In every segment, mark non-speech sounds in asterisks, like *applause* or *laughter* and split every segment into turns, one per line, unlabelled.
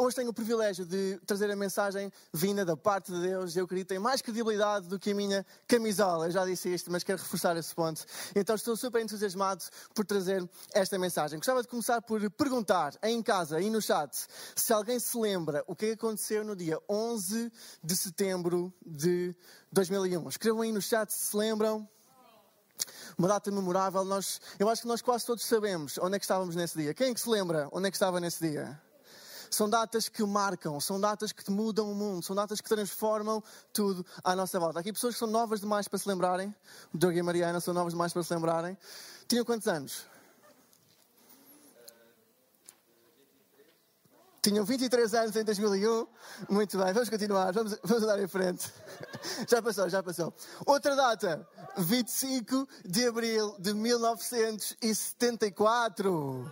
hoje tenho o privilégio de trazer a mensagem vinda da parte de Deus. Eu acredito que tem mais credibilidade do que a minha camisola. Eu já disse isto, mas quero reforçar esse ponto. Então, estou super entusiasmado por trazer esta mensagem. Gostava de começar por perguntar em casa e no chat se alguém se lembra o que aconteceu no dia 11 de setembro de 2001. Escrevam aí no chat se se lembram uma data memorável. Nós, eu acho que nós quase todos sabemos onde é que estávamos nesse dia. Quem é que se lembra onde é que estava nesse dia? São datas que marcam, são datas que mudam o mundo, são datas que transformam tudo à nossa volta. Aqui pessoas que são novas demais para se lembrarem. Diogo e Mariana são novas demais para se lembrarem. Tinham quantos anos? Tinham 23 anos em 2001. Muito bem, vamos continuar, vamos, vamos andar em frente. *laughs* Já passou, já passou. Outra data, 25 de abril de 1974.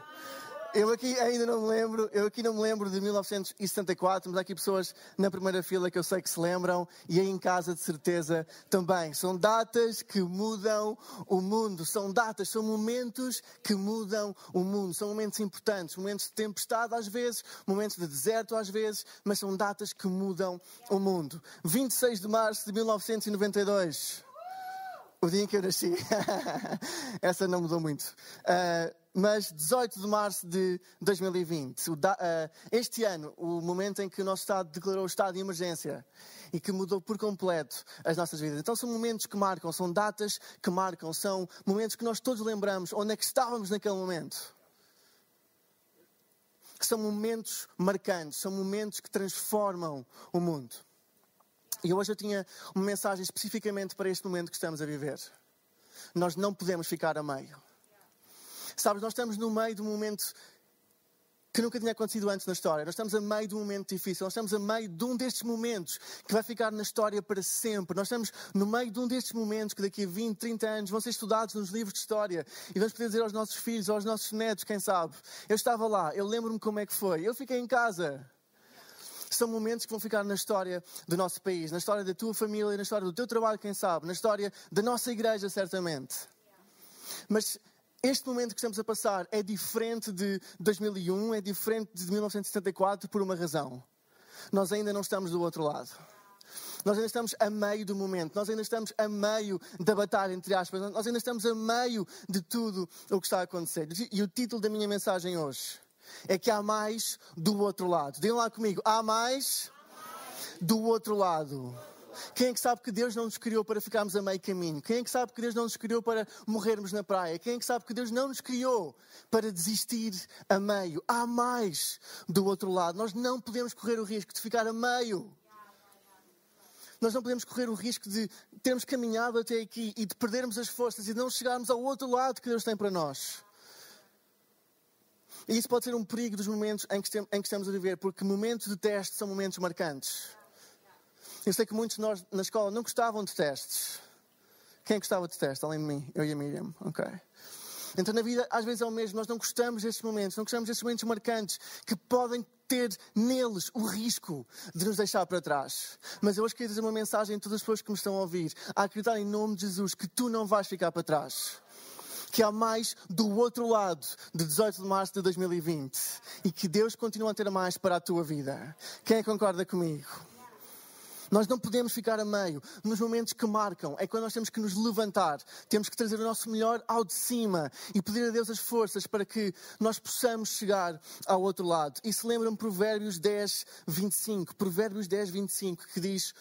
Eu aqui ainda não me lembro, eu aqui não me lembro de 1974, mas há aqui pessoas na primeira fila que eu sei que se lembram e aí em casa de certeza também. São datas que mudam o mundo, são datas, são momentos que mudam o mundo, são momentos importantes, momentos de tempestade às vezes, momentos de deserto às vezes, mas são datas que mudam o mundo. 26 de março de 1992. O dia em que eu nasci. *laughs* Essa não mudou muito. Uh, mas 18 de março de 2020, eh, este ano, o momento em que o nosso Estado declarou o estado de emergência e que mudou por completo as nossas vidas. Então são momentos que marcam, são datas que marcam, são momentos que nós todos lembramos onde é que estávamos naquele momento. São momentos marcantes, são momentos que transformam o mundo. E hoje eu tinha uma mensagem especificamente para este momento que estamos a viver. Nós não podemos ficar a meio. Sabes, nós estamos no meio de um momento que nunca tinha acontecido antes na história. Nós estamos a meio de um momento difícil, nós estamos a meio de um destes momentos que vai ficar na história para sempre. Nós estamos no meio de um destes momentos que daqui a 20, 30 anos vão ser estudados nos livros de história e vamos poder dizer aos nossos filhos, aos nossos netos, quem sabe. Eu estava lá, eu lembro-me como é que foi. Eu fiquei em casa. São momentos que vão ficar na história do nosso país, na história da tua família, na história do teu trabalho, quem sabe, na história da nossa igreja, certamente. Mas este momento que estamos a passar é diferente de 2001, é diferente de 1974 por uma razão. Nós ainda não estamos do outro lado. Nós ainda estamos a meio do momento, nós ainda estamos a meio da batalha, entre aspas, nós ainda estamos a meio de tudo o que está a acontecer. E o título da minha mensagem hoje é que há mais do outro lado. Digam lá comigo: há mais do outro lado. Quem é que sabe que Deus não nos criou para ficarmos a meio caminho? Quem é que sabe que Deus não nos criou para morrermos na praia? Quem é que sabe que Deus não nos criou para desistir a meio? Há mais do outro lado. Nós não podemos correr o risco de ficar a meio. Nós não podemos correr o risco de termos caminhado até aqui e de perdermos as forças e de não chegarmos ao outro lado que Deus tem para nós. E isso pode ser um perigo dos momentos em que, estamos a viver, porque momentos de teste são momentos marcantes. Eu sei que muitos de nós na escola não gostavam de testes. Quem gostava de testes, além de mim? Eu e a Miriam. Ok. Então, na vida, às vezes é o mesmo. Nós não gostamos desses momentos, não gostamos desses momentos marcantes que podem ter neles o risco de nos deixar para trás. Mas eu hoje queria dizer uma mensagem a todas as pessoas que me estão a ouvir, a acreditar em nome de Jesus que tu não vais ficar para trás. Que há mais do outro lado de 18 de março de 2020 e que Deus continua a ter mais para a tua vida. Quem concorda comigo? Nós não podemos ficar a meio. Nos momentos que marcam, é quando nós temos que nos levantar, temos que trazer o nosso melhor ao de cima e pedir a Deus as forças para que nós possamos chegar ao outro lado. E se lembram Provérbios 10, 25. Provérbios 10, 25, que diz: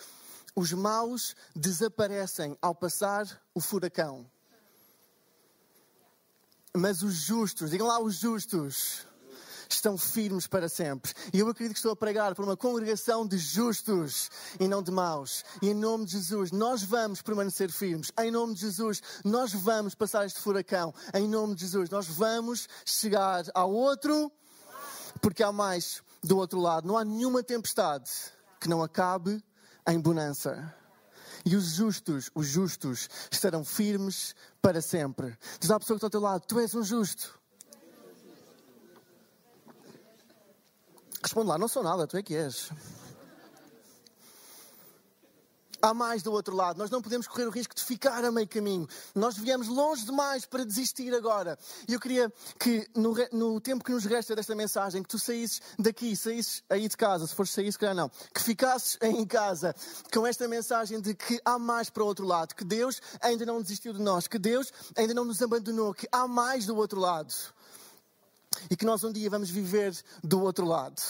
Os maus desaparecem ao passar o furacão. Mas os justos, digam lá os justos, estão firmes para sempre. E eu acredito que estou a pregar por uma congregação de justos e não de maus. E em nome de Jesus, nós vamos permanecer firmes. Em nome de Jesus, nós vamos passar este furacão. Em nome de Jesus, nós vamos chegar ao outro, porque há mais do outro lado. Não há nenhuma tempestade que não acabe em bonança. E os justos, os justos, estarão firmes para sempre. Diz à pessoa que está ao teu lado: Tu és um justo. Responde lá: Não sou nada, tu é que és. Há mais do outro lado. Nós não podemos correr o risco de ficar a meio caminho. Nós viemos longe demais para desistir agora. E eu queria que, no, no, tempo que nos resta desta mensagem, que tu saísses daqui, saísses aí de casa, se fores sair, se calhar não, que ficasses em casa com esta mensagem de que há mais para o outro lado, que Deus ainda não desistiu de nós, que Deus ainda não nos abandonou, que há mais do outro lado. E que nós um dia vamos viver do outro lado.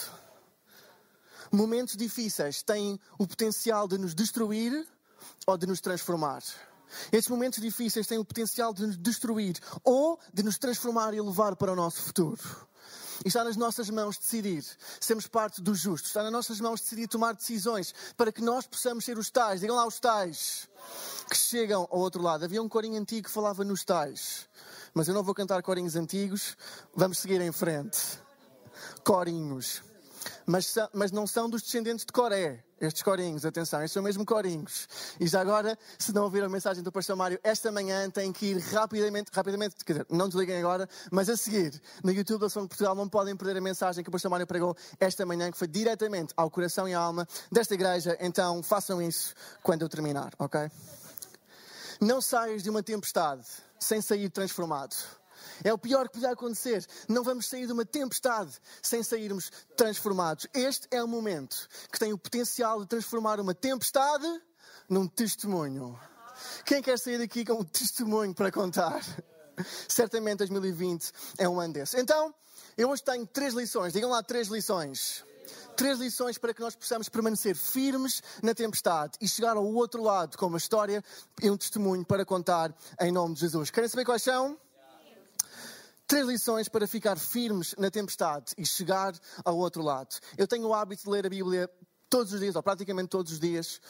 Momentos difíceis têm o potencial de nos destruir ou de nos transformar. Esses momentos difíceis têm o potencial de nos destruir ou de nos transformar e levar para o nosso futuro. E está nas nossas mãos decidir sermos parte dos justos. Está nas nossas mãos decidir tomar decisões para que nós possamos ser os tais. Digam lá os tais que chegam ao outro lado. Havia um corinho antigo que falava nos tais. Mas eu não vou cantar corinhos antigos. Vamos seguir em frente. Corinhos mas, mas não são dos descendentes de Coré. Estes corinhos, atenção, estes são mesmo corinhos. E já agora, se não ouviram a mensagem do Pastor Mário, esta manhã têm que ir rapidamente, rapidamente, quer dizer, não desliguem agora, mas a seguir, no YouTube da Som de Portugal, não podem perder a mensagem que o Pastor Mário pregou esta manhã, que foi diretamente ao coração e à alma desta igreja. Então, façam isso quando eu terminar, ok? Não saias de uma tempestade sem sair transformado. É o pior que podia acontecer. Não vamos sair de uma tempestade sem sairmos transformados. Este é o momento que tem o potencial de transformar uma tempestade num testemunho. Quem quer sair daqui com um testemunho para contar? Certamente 2020 é um ano desse. Então, eu hoje tenho três lições. Digam lá três lições. Três lições para que nós possamos permanecer firmes na tempestade e chegar ao outro lado com uma história e um testemunho para contar em nome de Jesus. Querem saber quais são? Três lições para ficar firmes na tempestade e chegar ao outro lado. Eu tenho o hábito de ler a Bíblia todos os dias, ou praticamente todos os dias,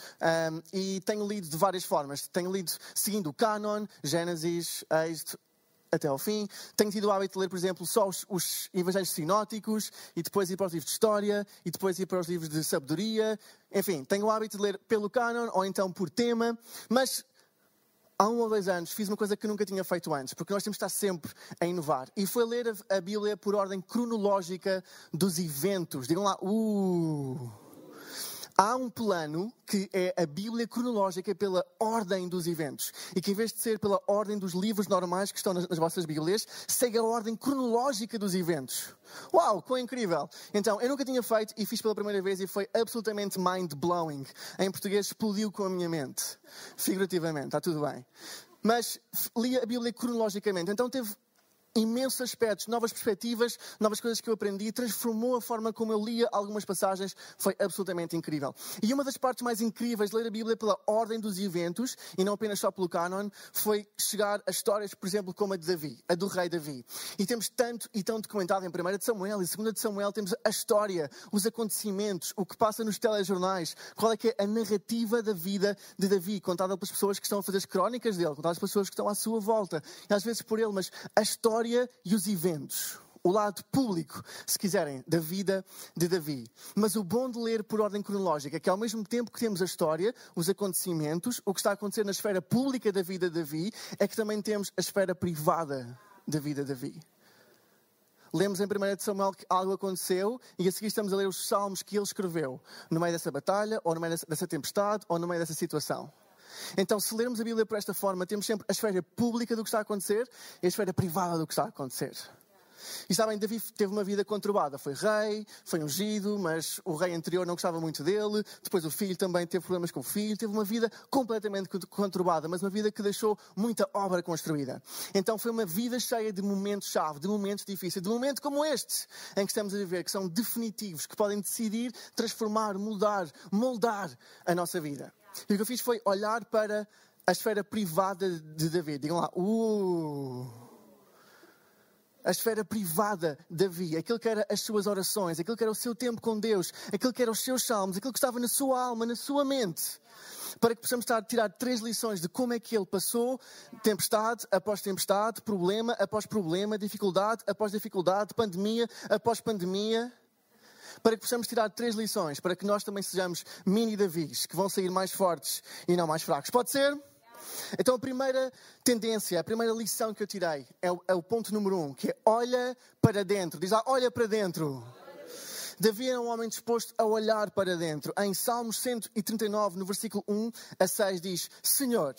um, e tenho lido de várias formas. Tenho lido seguindo o Canon, Gênesis, Êxodo, até ao fim. Tenho tido o hábito de ler, por exemplo, só os, os, evangelhos sinóticos, e depois ir para os livros de história, e depois ir para os livros de sabedoria. Enfim, tenho o hábito de ler pelo Canon, ou então por tema, mas há um ou dois anos fiz uma coisa que nunca tinha feito antes, porque nós temos de estar sempre a inovar. E foi ler a, Bíblia por ordem cronológica dos eventos. Digam lá, uh! Há um plano que é a Bíblia cronológica pela ordem dos eventos. E que em vez de ser pela ordem dos livros normais que estão nas, nas vossas Bíblias, segue a ordem cronológica dos eventos. Uau, quão incrível! Então, eu nunca tinha feito e fiz pela primeira vez e foi absolutamente mind-blowing. Em português, explodiu com a minha mente. Figurativamente, está tudo bem. Mas li a Bíblia cronologicamente. Então teve imensos aspectos, novas perspectivas, novas coisas que eu aprendi, transformou a forma como eu lia algumas passagens, foi absolutamente incrível. E uma das partes mais incríveis de ler a Bíblia pela ordem dos eventos, e não apenas só pelo canon, foi chegar a histórias, por exemplo, como a de Davi, a do rei Davi. E temos tanto e tão documentado em 1 de Samuel e 2 de Samuel, temos a história, os acontecimentos, o que passa nos telejornais, qual é que é a narrativa da vida de Davi, contada pelas pessoas que estão a fazer as crónicas dele, contada pelas pessoas que estão à sua volta, e às vezes por ele, mas a história história e os eventos. O lado público, se quiserem, da vida de Davi. Mas o bom de ler por ordem cronológica é que, ao mesmo tempo que temos a história, os acontecimentos, o que está a acontecer na esfera pública da vida de Davi, é que também temos a esfera privada da vida de Davi. Lemos em 1 Samuel que algo aconteceu e a seguir estamos a ler os salmos que ele escreveu no meio dessa batalha, ou no meio dessa tempestade, ou no meio dessa situação. Então, se lermos a Bíblia por esta forma, temos sempre a esfera pública do que está a acontecer e a esfera privada do que está a acontecer. E sabem, Davi teve uma vida conturbada. Foi rei, foi ungido, mas o rei anterior não gostava muito dele. Depois o filho também teve problemas com o filho. Teve uma vida completamente conturbada, mas uma vida que deixou muita obra construída. Então foi uma vida cheia de momentos-chave, de momentos difíceis, de momentos como este em que estamos a viver, que são definitivos, que podem decidir transformar, mudar, moldar a nossa vida. E o que eu fiz foi olhar para a esfera privada de Davi. Digam lá, uh! a esfera privada de Davi, aquilo que era as suas orações, aquilo que era o seu tempo com Deus, aquilo que eram os seus salmos, aquilo que estava na sua alma, na sua mente, para que possamos estar, tirar três lições de como é que ele passou tempestade após tempestade, problema após problema, dificuldade após dificuldade, pandemia após pandemia para que possamos tirar três lições, para que nós também sejamos mini Davis, que vão sair mais fortes e não mais fracos. Pode ser? Então, a primeira tendência, a primeira lição que eu tirei é o, é o ponto número um, que é olha para dentro. Diz lá, olha para dentro. Davi era um homem disposto a olhar para dentro. Em Salmos 139, no versículo 1 a 6, diz: Senhor,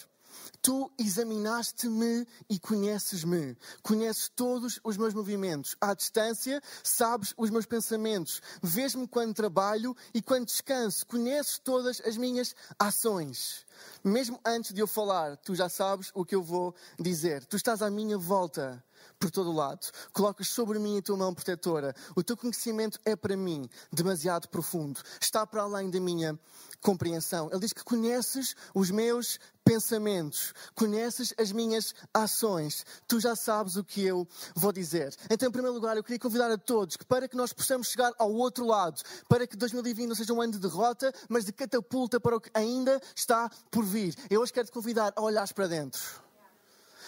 Tu examinaste-me e conheces-me. Conheces todos os meus movimentos. À distância, sabes os meus pensamentos. Vês-me quando trabalho e quando descanso. Conheces todas as minhas ações. Mesmo antes de eu falar, tu já sabes o que eu vou dizer. Tu estás à minha volta por todo o lado. Colocas sobre mim a tua mão protetora. O teu conhecimento é para mim demasiado profundo. Está para além da minha compreensão. Ele diz que conheces os meus pensamentos, conheces as minhas ações. Tu já sabes o que eu vou dizer. Então, em primeiro lugar, eu queria convidar a todos que para que nós possamos chegar ao outro lado, para que 2020 não seja um ano de derrota, mas de catapulta para o que ainda está por vir. Eu hoje quero te convidar a olhares para dentro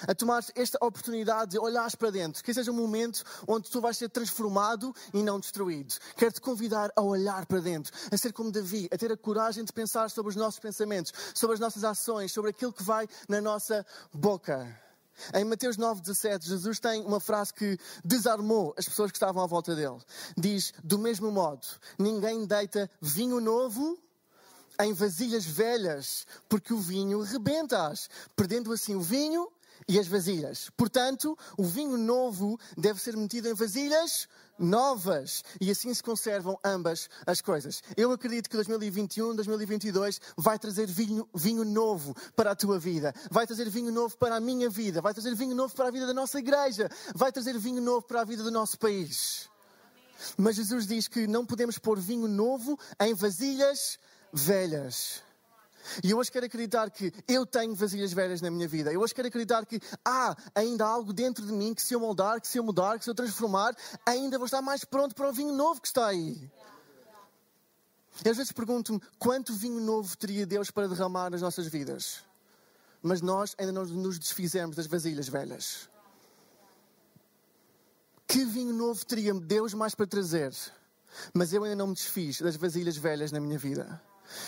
a tomar esta oportunidade de olhares para dentro, que seja um momento onde tu vais ser transformado e não destruído. Quero te convidar a olhar para dentro, a ser como Davi, a ter a coragem de pensar sobre os nossos pensamentos, sobre as nossas ações, sobre aquilo que vai na nossa boca. Em Mateus 9,17, Jesus tem uma frase que desarmou as pessoas que estavam à volta dele. Diz: Do mesmo modo, ninguém deita vinho novo em vasilhas velhas, porque o vinho rebenta-as, perdendo assim o vinho e as vasilhas. Portanto, o vinho novo deve ser metido em vasilhas novas e assim se conservam ambas as coisas. Eu acredito que 2021, 2022 vai trazer vinho, vinho novo para a tua vida, vai trazer vinho novo para a minha vida, vai trazer vinho novo para a vida da nossa igreja, vai trazer vinho novo para a vida do nosso país. Mas Jesus diz que não podemos pôr vinho novo em vasilhas velhas. E eu hoje quero acreditar que eu tenho vasilhas velhas na minha vida. Eu hoje quero acreditar que há ainda algo dentro de mim que se eu moldar, que se eu mudar, que se eu transformar, ainda vou estar mais pronto para o vinho novo que está aí. Eu às vezes pergunto-me quanto vinho novo teria Deus para derramar nas nossas vidas. Mas nós ainda não nos desfizemos das vasilhas velhas. Que vinho novo teria Deus mais para trazer? Mas eu ainda não me desfiz das vasilhas velhas na minha vida.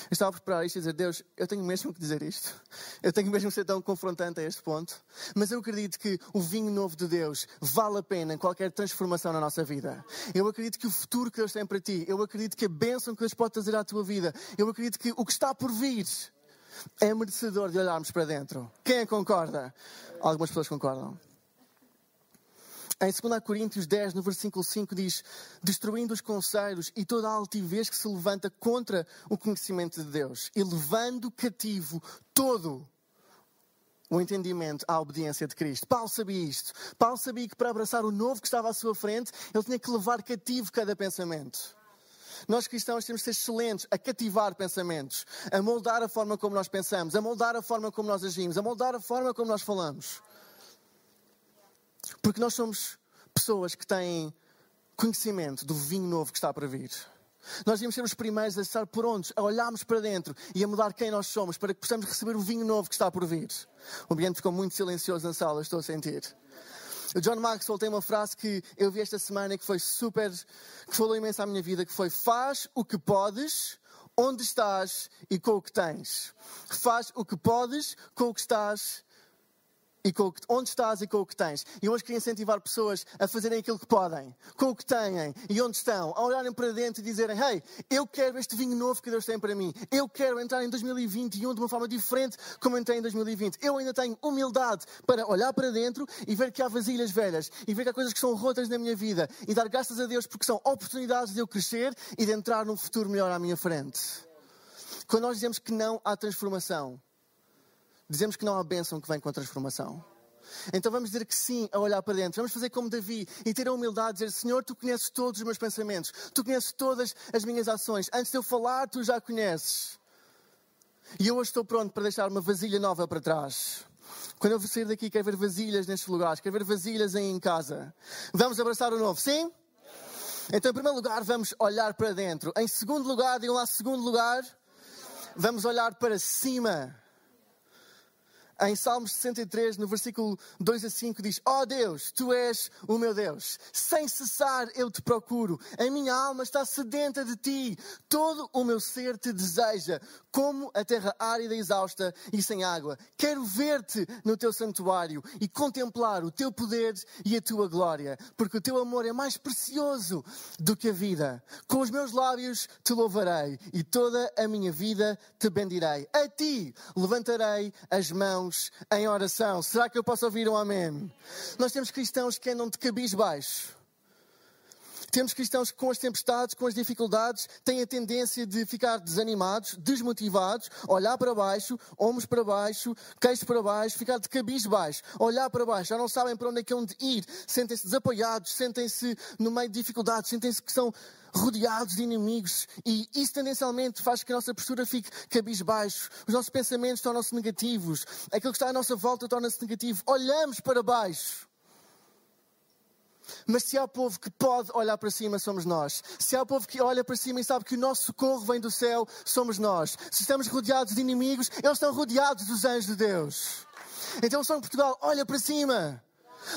Eu estava a preparar isto e dizer, Deus, eu tenho mesmo que dizer isto. Eu tenho mesmo que ser tão confrontante a este ponto. Mas eu acredito que o vinho novo de Deus vale a pena em qualquer transformação na nossa vida. Eu acredito que o futuro que Deus tem para ti, eu acredito que a bênção que Deus pode trazer à tua vida, eu acredito que o que está por vir é merecedor de olharmos para dentro. Quem é concorda? Algumas pessoas concordam. Em 2 Coríntios 10, no versículo 5, diz: Destruindo os conselhos e toda a altivez que se levanta contra o conhecimento de Deus, e levando cativo todo o entendimento à obediência de Cristo. Paulo sabia isto. Paulo sabia que para abraçar o novo que estava à sua frente, ele tinha que levar cativo cada pensamento. Nós cristãos temos de ser excelentes a cativar pensamentos, a moldar a forma como nós pensamos, a moldar a forma como nós agimos, a moldar a forma como nós falamos. Porque nós somos pessoas que têm conhecimento do vinho novo que está para vir. Nós devemos ser os primeiros a estar prontos, a olharmos para dentro e a mudar quem nós somos para que possamos receber o vinho novo que está por vir. O ambiente ficou muito silencioso na sala, estou a sentir. O John Maxwell tem uma frase que eu vi esta semana que foi super, que falou imenso à minha vida, que foi faz o que podes, onde estás e com o que tens. Faz o que podes com o que estás e com que, onde estás e com o que tens. E hoje queria incentivar pessoas a fazerem aquilo que podem, com o que têm e onde estão, a olharem para dentro e dizerem: Hey, eu quero este vinho novo que Deus tem para mim. Eu quero entrar em 2021 de uma forma diferente como entrei em 2020. Eu ainda tenho humildade para olhar para dentro e ver que há vasilhas velhas e ver que há coisas que são rotas na minha vida e dar graças a Deus porque são oportunidades de eu crescer e de entrar num futuro melhor à minha frente. Quando nós dizemos que não há transformação, Dizemos que não há bênção que vem com a transformação. Então vamos dizer que sim a olhar para dentro. Vamos fazer como Davi e ter a humildade de dizer: Senhor, tu conheces todos os meus pensamentos, tu conheces todas as minhas ações. Antes de eu falar, tu já conheces. E eu hoje estou pronto para deixar uma vasilha nova para trás. Quando eu sair daqui, quero ver vasilhas nestes lugares, quero ver vasilhas aí em casa. Vamos abraçar o novo, sim? Então, em primeiro lugar, vamos olhar para dentro. Em segundo lugar, digam lá, segundo lugar, vamos olhar para cima. Em Salmos 63, no versículo 2 a 5, diz: Ó oh Deus, tu és o meu Deus. Sem cessar eu te procuro. A minha alma está sedenta de ti. Todo o meu ser te deseja, como a terra árida exausta e sem água. Quero ver-te no teu santuário e contemplar o teu poder e a tua glória, porque o teu amor é mais precioso do que a vida. Com os meus lábios te louvarei e toda a minha vida te bendirei. A ti levantarei as mãos em oração. Será que eu posso ouvir um amém? Nós temos cristãos que andam de cabisbaixo. Temos cristãos que, com as tempestades, com as dificuldades, têm a tendência de ficar desanimados, desmotivados, olhar para baixo, ombros para baixo, queixo para baixo, ficar de cabiz baixo, olhar para baixo, já não sabem para onde é que de ir, sentem-se desapoiados, sentem-se no meio de dificuldades, sentem-se que são rodeados de inimigos e isso tendencialmente faz que a nossa postura fique cabisbaixo, os nossos pensamentos tornam-se negativos, aquilo que está à nossa volta torna-se negativo, olhamos para baixo. Mas se há povo que pode olhar para cima, somos nós. Se há povo que olha para cima e sabe que o nosso socorro vem do céu, somos nós. Se estamos rodeados de inimigos, eles estão rodeados dos anjos de Deus. Então, o Portugal, olha para cima.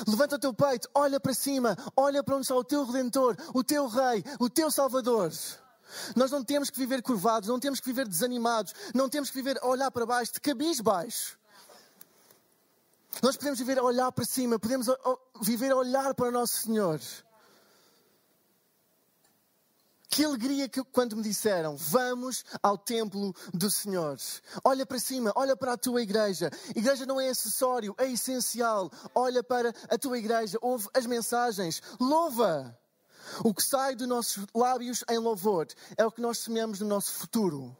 Levanta o teu peito, olha para cima, olha para onde está o teu Redentor, o teu Rei, o teu Salvador. Nós não temos que viver curvados, não temos que viver desanimados, não temos que viver a olhar para baixo, de cabiz baixo. Nós podemos viver a olhar para cima, podemos viver a olhar para o nosso Senhor. Que alegria que quando me disseram, vamos ao templo do Senhor. Olha para cima, olha para a tua igreja. Igreja não é acessório, é essencial. Olha para a tua igreja, ouve as mensagens, louva. O que sai dos nossos lábios em louvor é o que nós semeamos no nosso futuro.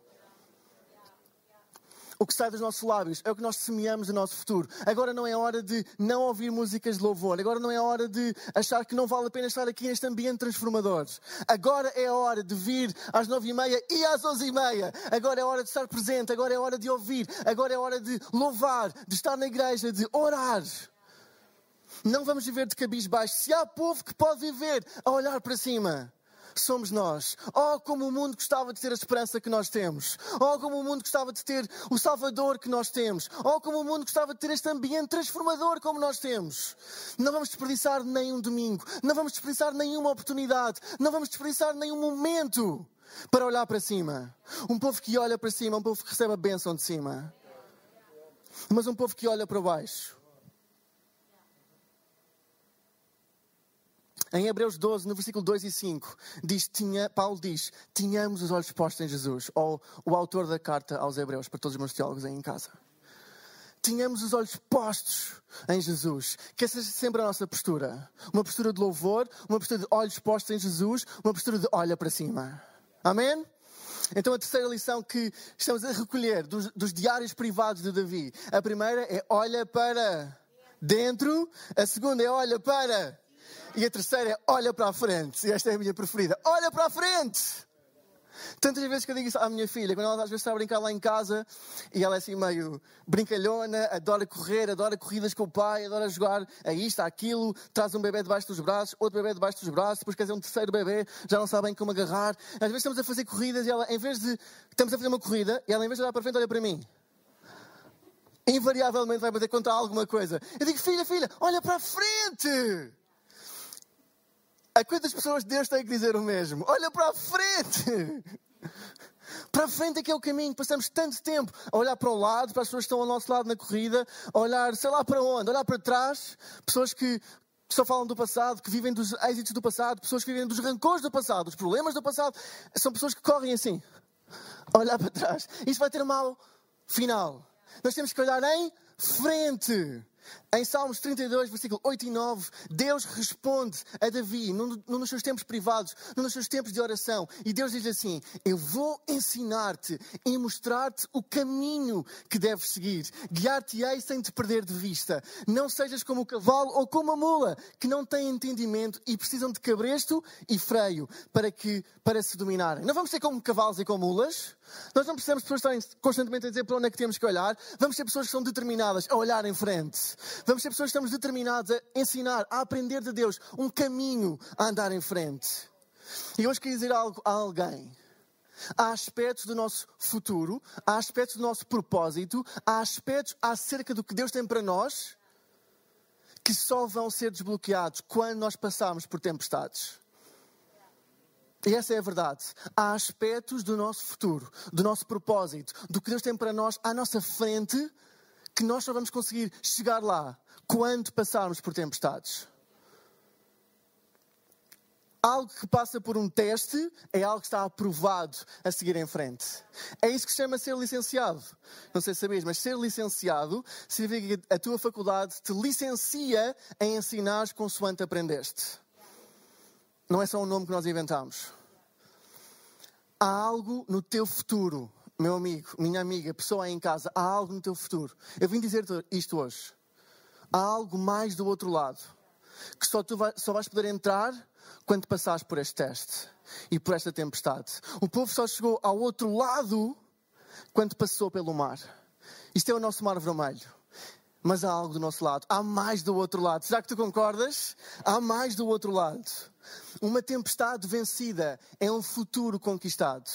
O que sai dos nossos lábios é o que nós semeamos no nosso futuro. Agora não é hora de não ouvir músicas de louvor. Agora não é hora de achar que não vale a pena estar aqui neste ambiente transformador. Agora é a hora de vir às nove e meia e às onze e meia. Agora é hora de estar presente. Agora é hora de ouvir. Agora é hora de louvar, de estar na igreja, de orar. Não vamos viver de cabis baixo. Se há povo que pode viver a olhar para cima, somos nós. Oh, como o mundo gostava de ter a esperança que nós temos. Oh, como o mundo gostava de ter o Salvador que nós temos. Oh, como o mundo gostava de ter este ambiente transformador como nós temos. Não vamos desperdiçar nenhum domingo. Não vamos desperdiçar nenhuma oportunidade. Não vamos desperdiçar nenhum momento para olhar para cima. Um povo que olha para cima, um povo que recebe a bênção de cima. Mas um povo que olha para baixo Em Hebreus 12, no versículo 2 e 5, diz, tinha, Paulo diz: Tínhamos os olhos postos em Jesus. Ou o autor da carta aos Hebreus, para todos os meus teólogos aí em casa. Tínhamos os olhos postos em Jesus. Que essa seja sempre a nossa postura. Uma postura de louvor, uma postura de olhos postos em Jesus, uma postura de olha para cima. Amém? Então, a terceira lição que estamos a recolher dos, dos diários privados de Davi. A primeira é olha para dentro, a segunda é olha para e a terceira é olha para a frente. E esta é a minha preferida. Olha para a frente! Tantas vezes que eu digo isso à minha filha, quando ela às vezes está a brincar lá em casa e ela é assim meio brincalhona, adora correr, adora corridas com o pai, adora jogar a isto, a aquilo, traz um bebê debaixo dos braços, outro bebê debaixo dos braços, depois quer dizer um terceiro bebê, já não sabem como agarrar. Às vezes estamos a fazer corridas e ela, em vez de. Estamos a fazer uma corrida e ela, em vez de olhar para frente, olha para mim. Invariavelmente vai bater contra alguma coisa. Eu digo, filha, filha, olha para a frente! A quantas pessoas Deus tem que dizer o mesmo? Olha para a frente! *laughs* Para a frente é que é o caminho. Passamos tanto tempo a olhar para o lado, para as pessoas que estão ao nosso lado na corrida, a olhar, sei lá para onde, a olhar para trás, pessoas que só falam do passado, que vivem dos êxitos do passado, pessoas que vivem dos rancores do passado, dos problemas do passado. São pessoas que correm assim, a olhar para trás. Isso vai ter um mau final. Nós temos que olhar em frente. Em Salmos 32, versículo 8 e 9, Deus responde a Davi, num, dos seus tempos privados, num dos seus tempos de oração, e Deus diz assim: Eu vou ensinar-te e mostrar-te o caminho que deves seguir. Guiar-te-ei sem te perder de vista. Não sejas como o cavalo ou como a mula, que não têm entendimento e precisam de cabresto e freio para, que, para se dominarem. Não vamos ser como cavalos e como mulas. Nós não precisamos de pessoas estarem constantemente a dizer para onde é que temos que olhar. Vamos ser pessoas que são determinadas a olhar em frente. Vamos ser pessoas que estamos determinadas a ensinar, a aprender de Deus um caminho a andar em frente. E hoje queria dizer algo a alguém. há aspectos do nosso futuro, há aspectos do nosso propósito, há aspectos acerca do que Deus tem para nós que só vão ser desbloqueados quando nós passarmos por tempestades. E essa é a verdade. Há aspectos do nosso futuro, do nosso propósito, do que Deus tem para nós à nossa frente, que nós só vamos conseguir chegar lá quando passarmos por tempestades. Algo que passa por um teste é algo que está aprovado a seguir em frente. É isso que se chama ser licenciado. Não sei se sabias, mas ser licenciado significa que a tua faculdade te licencia em ensinar consoante aprendeste. Não é só um nome que nós inventamos. Há algo no teu futuro, meu amigo, minha amiga, pessoa aí em casa, há algo no teu futuro. Eu vim dizer isto hoje. Há algo mais do outro lado que só tu vai, só vais poder entrar quando passares por este teste e por esta tempestade. O povo só chegou ao outro lado quando passou pelo mar. Isto é o nosso mar vermelho. Mas há algo do nosso lado. Há mais do outro lado. Será que tu concordas? Há mais do outro lado. Uma tempestade vencida é um futuro conquistado.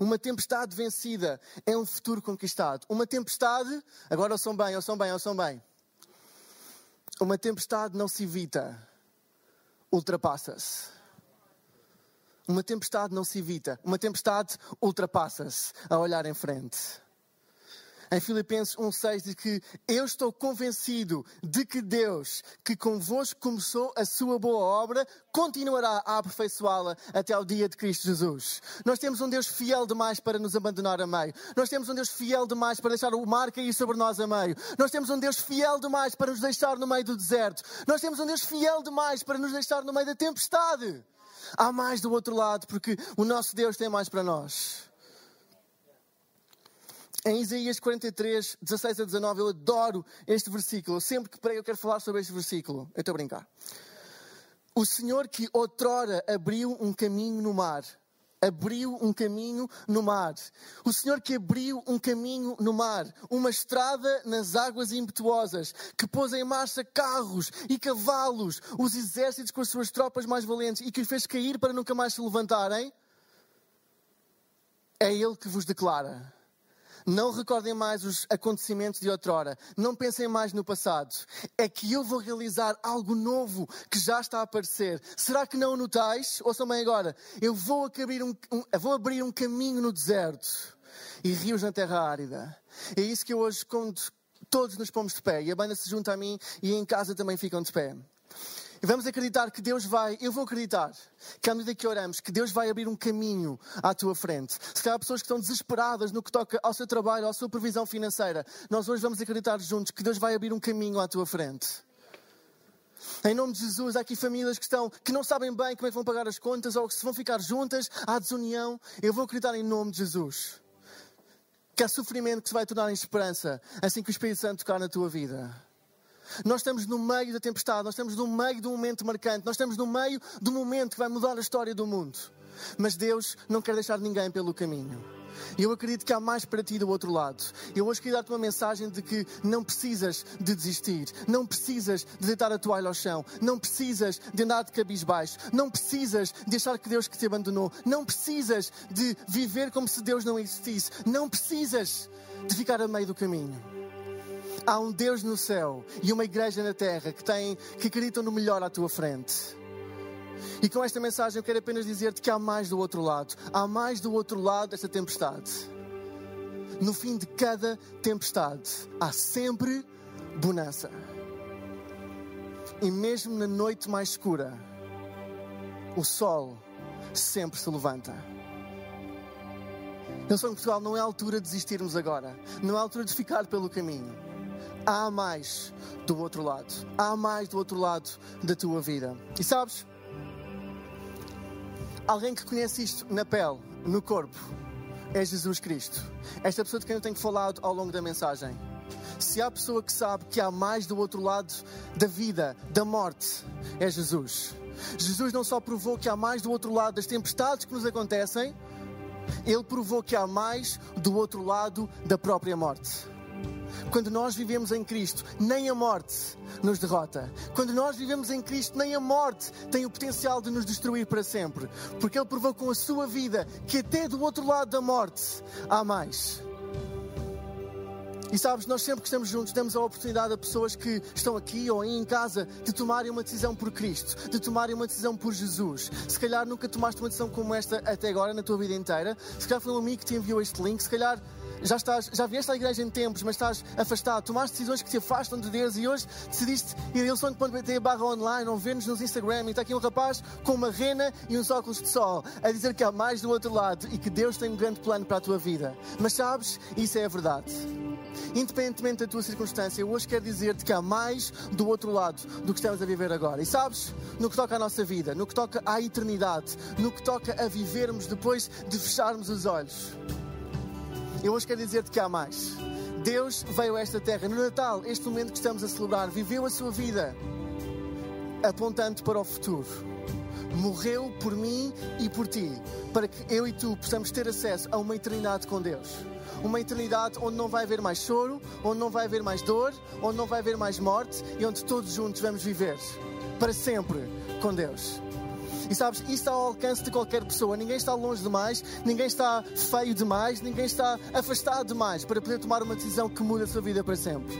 Uma tempestade vencida é um futuro conquistado. Uma tempestade, agora ouçam bem, ouçam bem, ouçam bem. Uma tempestade não se evita, ultrapassa-se. Uma tempestade não se evita, uma tempestade ultrapassa-se a olhar em frente. Em Filipenses 1,6 diz que eu estou convencido de que Deus, que convosco começou a sua boa obra, continuará a aperfeiçoá-la até ao dia de Cristo Jesus. Nós temos um Deus fiel demais para nos abandonar a meio. Nós temos um Deus fiel demais para deixar o mar cair sobre nós a meio. Nós temos um Deus fiel demais para nos deixar no meio do deserto. Nós temos um Deus fiel demais para nos deixar no meio da tempestade. Há mais do outro lado, porque o nosso Deus tem mais para nós. Em Isaías 43, 16 a 19, eu adoro este versículo. Sempre que prego, eu quero falar sobre este versículo. Eu estou a brincar. O Senhor que outrora abriu um caminho no mar, abriu um caminho no mar. O Senhor que abriu um caminho no mar, uma estrada nas águas impetuosas, que pôs em marcha carros e cavalos, os exércitos com as suas tropas mais valentes e que os fez cair para nunca mais se levantarem. É Ele que vos declara não recordem mais os acontecimentos de outrora. Não pensem mais no passado. É que eu vou realizar algo novo que já está a aparecer. Será que não notais? Ouçam bem agora. Eu vou abrir um, um, vou abrir um caminho no deserto e rios na terra árida. É isso que eu hoje, quando todos nos pomos de pé, e a banda se junta a mim e em casa também ficam de pé. E vamos acreditar que Deus vai, eu vou acreditar, que à medida que oramos, que Deus vai abrir um caminho à tua frente. Se calhar pessoas que estão desesperadas no que toca ao seu trabalho, à sua previsão financeira, nós hoje vamos acreditar juntos que Deus vai abrir um caminho à tua frente. Em nome de Jesus, há aqui famílias que estão, que não sabem bem como é que vão pagar as contas ou que se vão ficar juntas, há desunião. Eu vou acreditar em nome de Jesus. Que há sofrimento que se vai tornar em esperança assim que o Espírito Santo tocar na tua vida. Nós estamos no meio da tempestade, nós estamos no meio de um momento marcante, nós estamos no meio do momento que vai mudar a história do mundo. Mas Deus não quer deixar ninguém pelo caminho. Eu acredito que há mais para ti do outro lado. Eu hoje queria dar-te uma mensagem de que não precisas de desistir, não precisas de deitar a toalha ao chão, não precisas de andar de cabisbaixo, não precisas de achar que Deus que te abandonou, não precisas de viver como se Deus não existisse, não precisas de ficar a meio do caminho. Há um Deus no céu e uma igreja na terra que, tem, que acreditam no melhor à tua frente. E com esta mensagem eu quero apenas dizer-te que há mais do outro lado. Há mais do outro lado desta tempestade. No fim de cada tempestade há sempre bonança. E mesmo na noite mais escura, o sol sempre se levanta. Sou em Portugal, não é a altura de desistirmos agora. Não é a altura de ficar pelo caminho há mais do outro lado. Há mais do outro lado da tua vida. E sabes? Alguém que conhece isto na pele, no corpo, é Jesus Cristo. Esta pessoa de quem eu tenho falado ao longo da mensagem. Se há pessoa que sabe que há mais do outro lado da vida, da morte, é Jesus. Jesus não só provou que há mais do outro lado das tempestades que nos acontecem, ele provou que há mais do outro lado da própria morte. Quando nós vivemos em Cristo, nem a morte nos derrota. Quando nós vivemos em Cristo, nem a morte tem o potencial de nos destruir para sempre. Porque Ele provou com a sua vida que até do outro lado da morte há mais. E sabes, nós sempre que estamos juntos damos a oportunidade a pessoas que estão aqui ou aí em casa de tomarem uma decisão por Cristo, de tomarem uma decisão por Jesus. Se calhar nunca tomaste uma decisão como esta até agora na tua vida inteira. Se calhar foi um amigo que te enviou este link. Se calhar já, estás, já vieste à igreja em tempos, mas estás afastado, tomaste decisões que te afastam de Deus e hoje decidiste ir a ilson.pt barra online ou ver-nos nos Instagram e está aqui um rapaz com uma rena e uns óculos de sol a dizer que há mais do outro lado e que Deus tem um grande plano para a tua vida. Mas sabes, isso é a verdade. Independentemente da tua circunstância, eu hoje quero dizer-te que há mais do outro lado do que estamos a viver agora. E sabes, no que toca à nossa vida, no que toca à eternidade, no que toca a vivermos depois de fecharmos os olhos. Eu hoje quero dizer-te que há mais. Deus veio a esta terra no Natal, este momento que estamos a celebrar, viveu a sua vida apontando para o futuro. Morreu por mim e por ti, para que eu e tu possamos ter acesso a uma eternidade com Deus. Uma eternidade onde não vai haver mais choro, onde não vai haver mais dor, onde não vai haver mais morte e onde todos juntos vamos viver para sempre com Deus. E sabes, isso está ao alcance de qualquer pessoa. Ninguém está longe demais, ninguém está feio demais, ninguém está afastado demais para poder tomar uma decisão que muda a sua vida para sempre.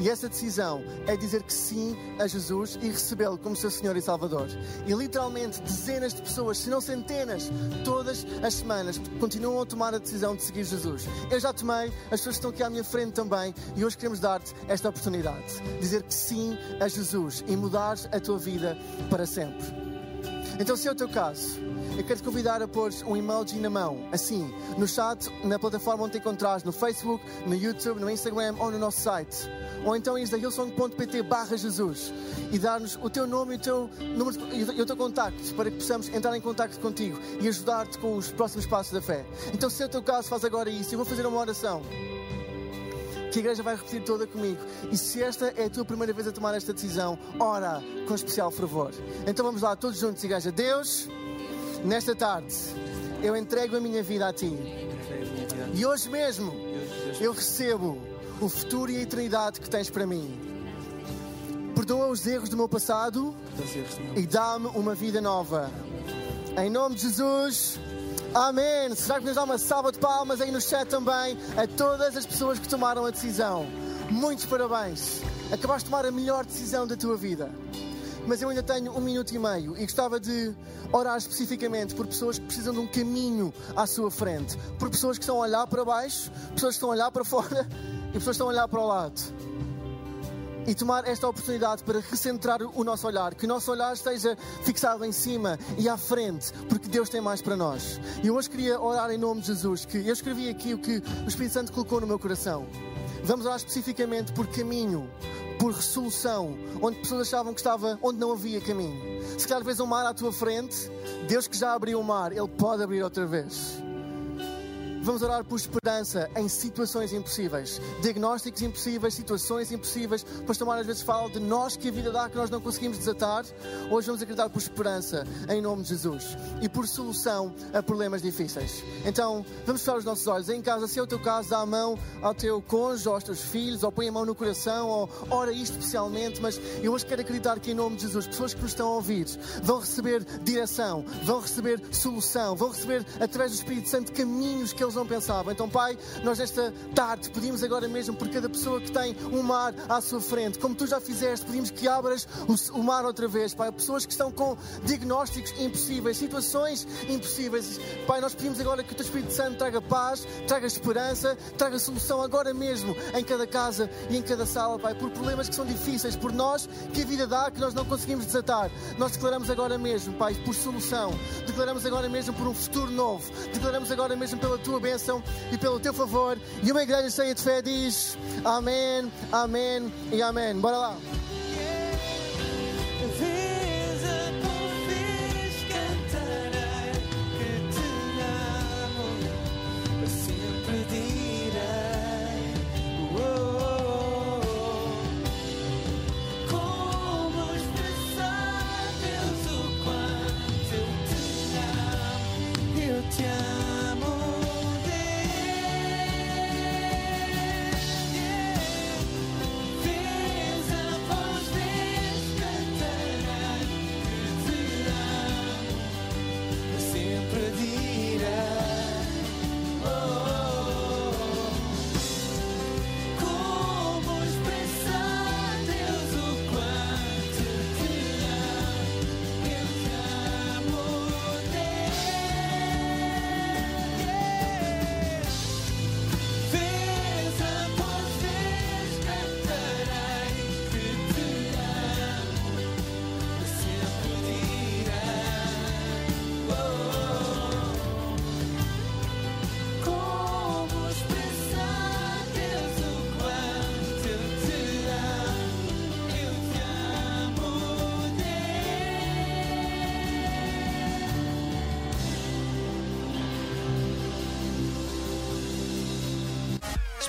E essa decisão é dizer que sim a Jesus e recebê-lo como seu Senhor e Salvador. E literalmente dezenas de pessoas, se não centenas, todas as semanas continuam a tomar a decisão de seguir Jesus. Eu já tomei, as pessoas estão aqui à minha frente também e hoje queremos dar-te esta oportunidade. Dizer que sim a Jesus e mudar a tua vida para sempre. Então, se é o teu caso, eu quero te convidar a pôr um emoji na mão, assim, no chat, na plataforma onde te encontrares, no Facebook, no YouTube, no Instagram ou no nosso site. Ou então ires a hillsong.pt Jesus e dar-nos o teu nome e o teu número e o teu contacto para que possamos entrar em contacto contigo e ajudar-te com os próximos passos da fé. Então, se é o teu caso, faz agora isso. Eu vou fazer uma oração que a igreja vai repetir toda comigo. E se esta é a tua primeira vez a tomar esta decisão, ora com especial fervor. Então vamos lá, todos juntos, igreja. Deus, nesta tarde, eu entrego a minha vida a ti. E hoje mesmo eu recebo o futuro e a eternidade que tens para mim. Perdoa os erros do meu passado e dá-me uma vida nova. Em nome de Jesus. Amém. Será que nos dá uma salva de palmas aí no chat também a todas as pessoas que tomaram a decisão? Muitos parabéns. Acabaste de tomar a melhor decisão da tua vida. Mas eu ainda tenho um minuto e meio e gostava de orar especificamente por pessoas que precisam de um caminho à sua frente. Por pessoas que estão a olhar para baixo, pessoas que estão a olhar para fora *laughs* e pessoas que estão a olhar para o lado e tomar esta oportunidade para recentrar o nosso olhar, que o nosso olhar esteja fixado em cima e à frente, porque Deus tem mais para nós. E hoje queria orar em nome de Jesus, que eu escrevi aqui o que o Espírito Santo colocou no meu coração. Vamos orar especificamente por caminho, por resolução, onde pessoas achavam que estava onde não havia caminho. Se calhar vês um mar à tua frente, Deus que já abriu o mar, Ele pode abrir outra vez. Vamos orar por esperança em situações impossíveis, diagnósticos impossíveis, situações impossíveis. O pastor às vezes fala de nós que a vida dá, que nós não conseguimos desatar. Hoje vamos acreditar por esperança em nome de Jesus e por solução a problemas difíceis. Então, vamos fechar os nossos olhos. Em casa, se é o teu caso, dá a mão ao teu cônjuge, aos teus filhos, ou põe a mão no coração, ou ora isto especialmente. Mas eu hoje quero acreditar que em nome de Jesus, pessoas que nos estão a ouvir vão receber direção, vão receber solução, vão receber através do Espírito Santo caminhos que eles eles não pensavam. Então, Pai, nós nesta tarde pedimos agora mesmo por cada pessoa que tem um mar à sua frente, como tu já fizeste, pedimos que abras o, mar outra vez, Pai. Pessoas que estão com diagnósticos impossíveis, situações impossíveis. Pai, nós pedimos agora que o teu Espírito Santo traga paz, traga esperança, traga solução agora mesmo em cada casa e em cada sala, Pai, por problemas que são difíceis, por nós que a vida dá, que nós não conseguimos desatar. Nós declaramos agora mesmo, Pai, por solução, declaramos agora mesmo por um futuro novo, declaramos agora mesmo pela tua bênção e pelo teu favor. E uma igreja cheia de fé diz Amém, Amém e Amém. Bora lá.